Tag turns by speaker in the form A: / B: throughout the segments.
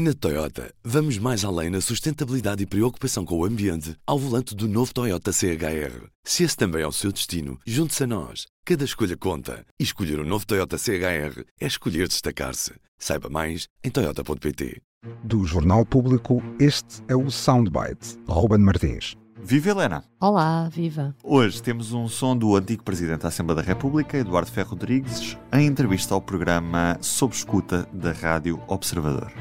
A: Na Toyota, vamos mais além na sustentabilidade e preocupação com o ambiente ao volante do novo Toyota CHR. Se esse também é o seu destino, junte-se a nós. Cada escolha conta. E escolher o um novo Toyota CHR é escolher destacar-se. Saiba mais em Toyota.pt.
B: Do Jornal Público, este é o Soundbite. Ruben Martins.
C: Viva Helena!
D: Olá, viva!
C: Hoje temos um som do antigo Presidente da Assembleia da República, Eduardo Ferro Rodrigues, em entrevista ao programa Sob Escuta da Rádio Observador.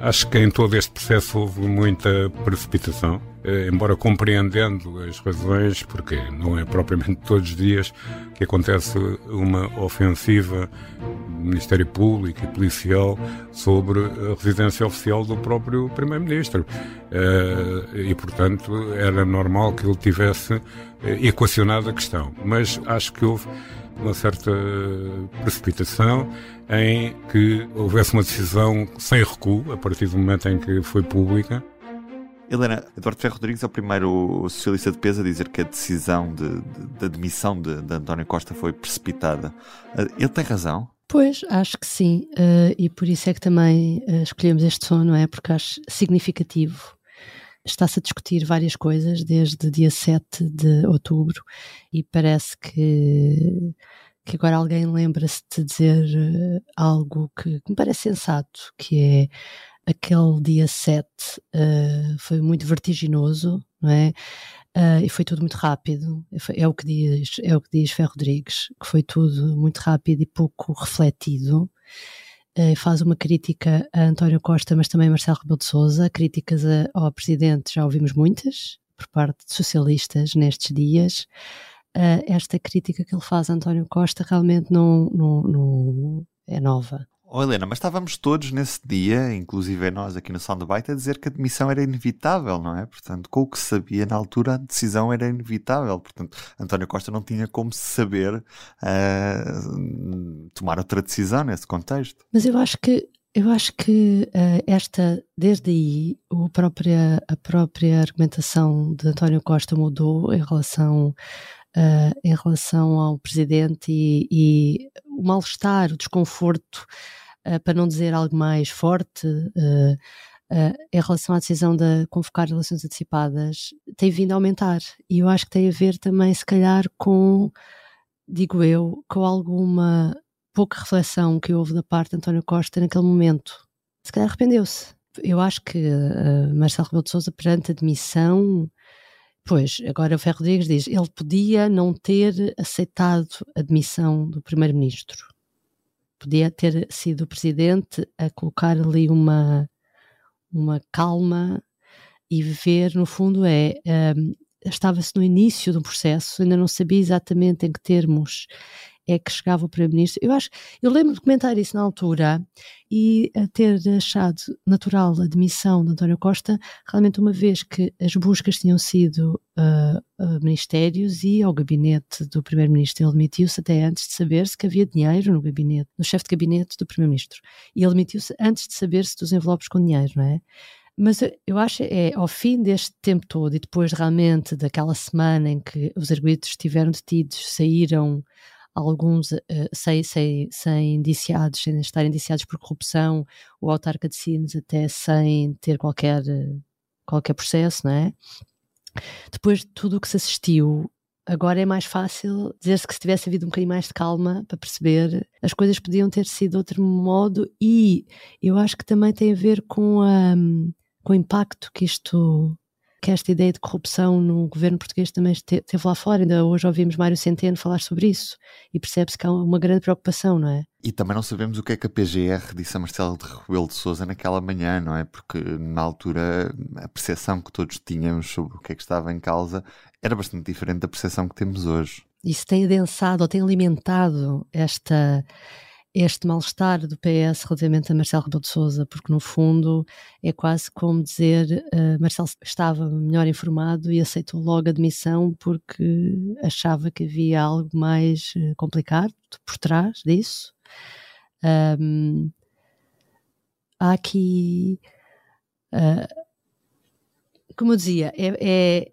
E: Acho que em todo este processo houve muita precipitação, eh, embora compreendendo as razões, porque não é propriamente todos os dias que acontece uma ofensiva do Ministério Público e policial sobre a residência oficial do próprio Primeiro-Ministro. Eh, e, portanto, era normal que ele tivesse eh, equacionado a questão. Mas acho que houve uma certa precipitação em que houvesse uma decisão sem recuo, a partir do momento em que foi pública.
C: Helena, Eduardo Ferro Rodrigues é o primeiro socialista de peso a dizer que a decisão de, de, de admissão de, de António Costa foi precipitada. Eh, ele tem razão?
D: Pois, acho que sim, uh, e por isso é que também uh, escolhemos este som, não é? Porque acho significativo. Está-se a discutir várias coisas desde dia 7 de outubro e parece que que agora alguém lembra-se de dizer uh, algo que, que, me parece sensato, que é aquele dia 7 uh, eh, foi muito vertiginoso, não é? Uh, e foi tudo muito rápido. É o que diz, é o que diz Ferro Rodrigues, que foi tudo muito rápido e pouco refletido. Uh, faz uma crítica a António Costa, mas também a Marcelo Rebelo de Sousa. Críticas a, ao presidente já ouvimos muitas por parte de socialistas nestes dias uh, esta crítica que ele faz a António Costa realmente não, não, não é nova.
C: Oh, Helena, mas estávamos todos nesse dia, inclusive nós aqui no Soundbite, a dizer que a demissão era inevitável, não é? Portanto, com o que se sabia na altura, a decisão era inevitável. Portanto, António Costa não tinha como saber uh, tomar outra decisão nesse contexto.
D: Mas eu acho que eu acho que uh, esta, desde aí, o própria, a própria argumentação de António Costa mudou em relação uh, em relação ao presidente e, e o mal-estar, o desconforto, uh, para não dizer algo mais forte, uh, em relação à decisão de convocar eleições antecipadas, tem vindo a aumentar. E eu acho que tem a ver também, se calhar, com, digo eu, com alguma pouca reflexão que houve da parte de António Costa naquele momento. Se calhar arrependeu-se. Eu acho que Marcelo Rebelo de Sousa, perante a demissão, Pois, agora o Ferro Rodrigues diz, ele podia não ter aceitado a demissão do primeiro-ministro. Podia ter sido o presidente a colocar ali uma, uma calma e ver, no fundo, é um, estava-se no início do processo, ainda não sabia exatamente em que termos é que chegava o Primeiro-Ministro. Eu acho, eu lembro de comentar isso na altura e a ter achado natural a demissão de António Costa, realmente uma vez que as buscas tinham sido uh, a ministérios e ao gabinete do Primeiro-Ministro. Ele demitiu-se até antes de saber-se que havia dinheiro no gabinete, no chefe de gabinete do Primeiro-Ministro. E ele demitiu-se antes de saber-se dos envelopes com dinheiro, não é? Mas eu acho é ao fim deste tempo todo e depois realmente daquela semana em que os arguidos estiveram detidos, saíram alguns uh, sem, sem, sem indiciados, sem estar indiciados por corrupção, o autarca de Sines até sem ter qualquer, qualquer processo, não é? Depois de tudo o que se assistiu, agora é mais fácil dizer-se que se tivesse havido um bocadinho mais de calma para perceber, as coisas podiam ter sido de outro modo e eu acho que também tem a ver com, a, com o impacto que isto que esta ideia de corrupção no governo português também esteve lá fora. Ainda hoje ouvimos Mário Centeno falar sobre isso e percebe-se que há uma grande preocupação, não é?
C: E também não sabemos o que é que a PGR disse a Marcelo de Rebelo de Sousa naquela manhã, não é? Porque na altura a percepção que todos tínhamos sobre o que é que estava em causa era bastante diferente da percepção que temos hoje.
D: Isso tem adensado ou tem alimentado esta este mal-estar do PS relativamente a Marcelo Rebelo de Sousa, porque no fundo é quase como dizer uh, Marcelo estava melhor informado e aceitou logo a demissão porque achava que havia algo mais uh, complicado por trás disso. Um, há aqui, uh, como eu dizia, é, é,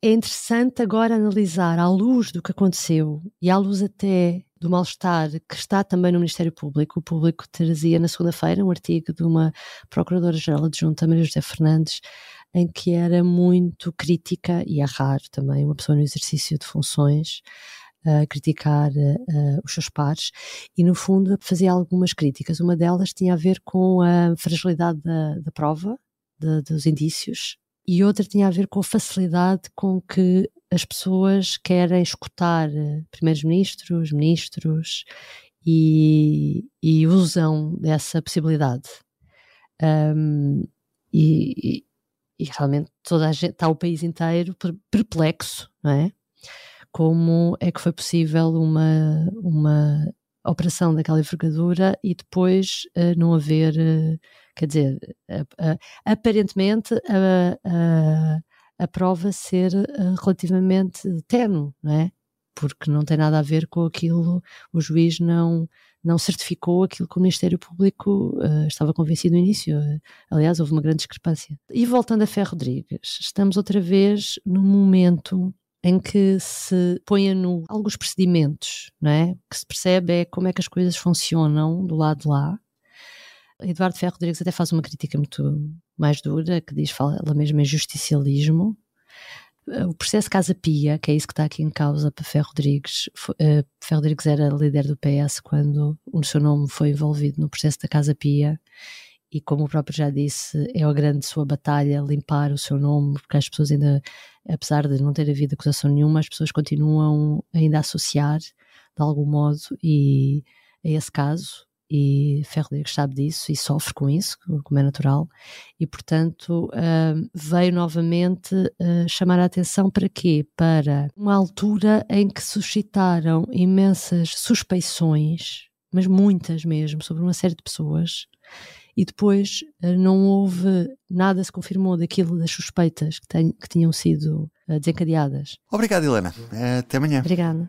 D: é interessante agora analisar à luz do que aconteceu e à luz até do mal-estar que está também no Ministério Público. O público trazia na segunda-feira um artigo de uma Procuradora-Geral adjunta, Maria José Fernandes, em que era muito crítica, e é raro também uma pessoa no exercício de funções uh, criticar uh, os seus pares, e no fundo fazia algumas críticas. Uma delas tinha a ver com a fragilidade da, da prova, de, dos indícios, e outra tinha a ver com a facilidade com que as pessoas querem escutar eh, primeiros ministros, ministros e, e usam dessa possibilidade. Um, e, e, realmente toda a gente, está o país inteiro perplexo, não é? Como é que foi possível uma, uma operação daquela envergadura e depois uh, não haver, uh, quer dizer, uh, aparentemente a, a prova ser uh, relativamente tenue, não é? Porque não tem nada a ver com aquilo, o juiz não, não certificou aquilo que o Ministério Público uh, estava convencido no início. aliás, houve uma grande discrepância. E voltando a Ferro Rodrigues, estamos outra vez num momento em que se põe a nu alguns procedimentos, não é? O que se percebe é como é que as coisas funcionam do lado de lá. Eduardo Ferro Rodrigues até faz uma crítica muito mais dura, que diz, fala mesmo em justicialismo. Eh, o processo Casa Pia, que é isso que está aqui em causa para Ferro Rodrigues, uh, Ferro Rodrigues era líder do PS quando o seu nome foi envolvido no processo da Casa Pia e como o próprio já disse, é a grande sua batalha limpar o seu nome, porque as pessoas ainda, apesar de não ter havido acusação nenhuma, as pessoas continuam ainda a associar de algum modo e a esse caso e Ferro Rodrigues sabe disso e sofre com isso, como é natural, e portanto uh, veio novamente uh, chamar a atenção para quê? Para uma altura em que suscitaram imensas suspeições, mas muitas mesmo, sobre uma série de pessoas, e depois uh, não houve nada se confirmou daquilo das suspeitas que, ten, que tinham sido desencadeadas.
C: Obrigado, Helena. Até amanhã.
D: Obrigada.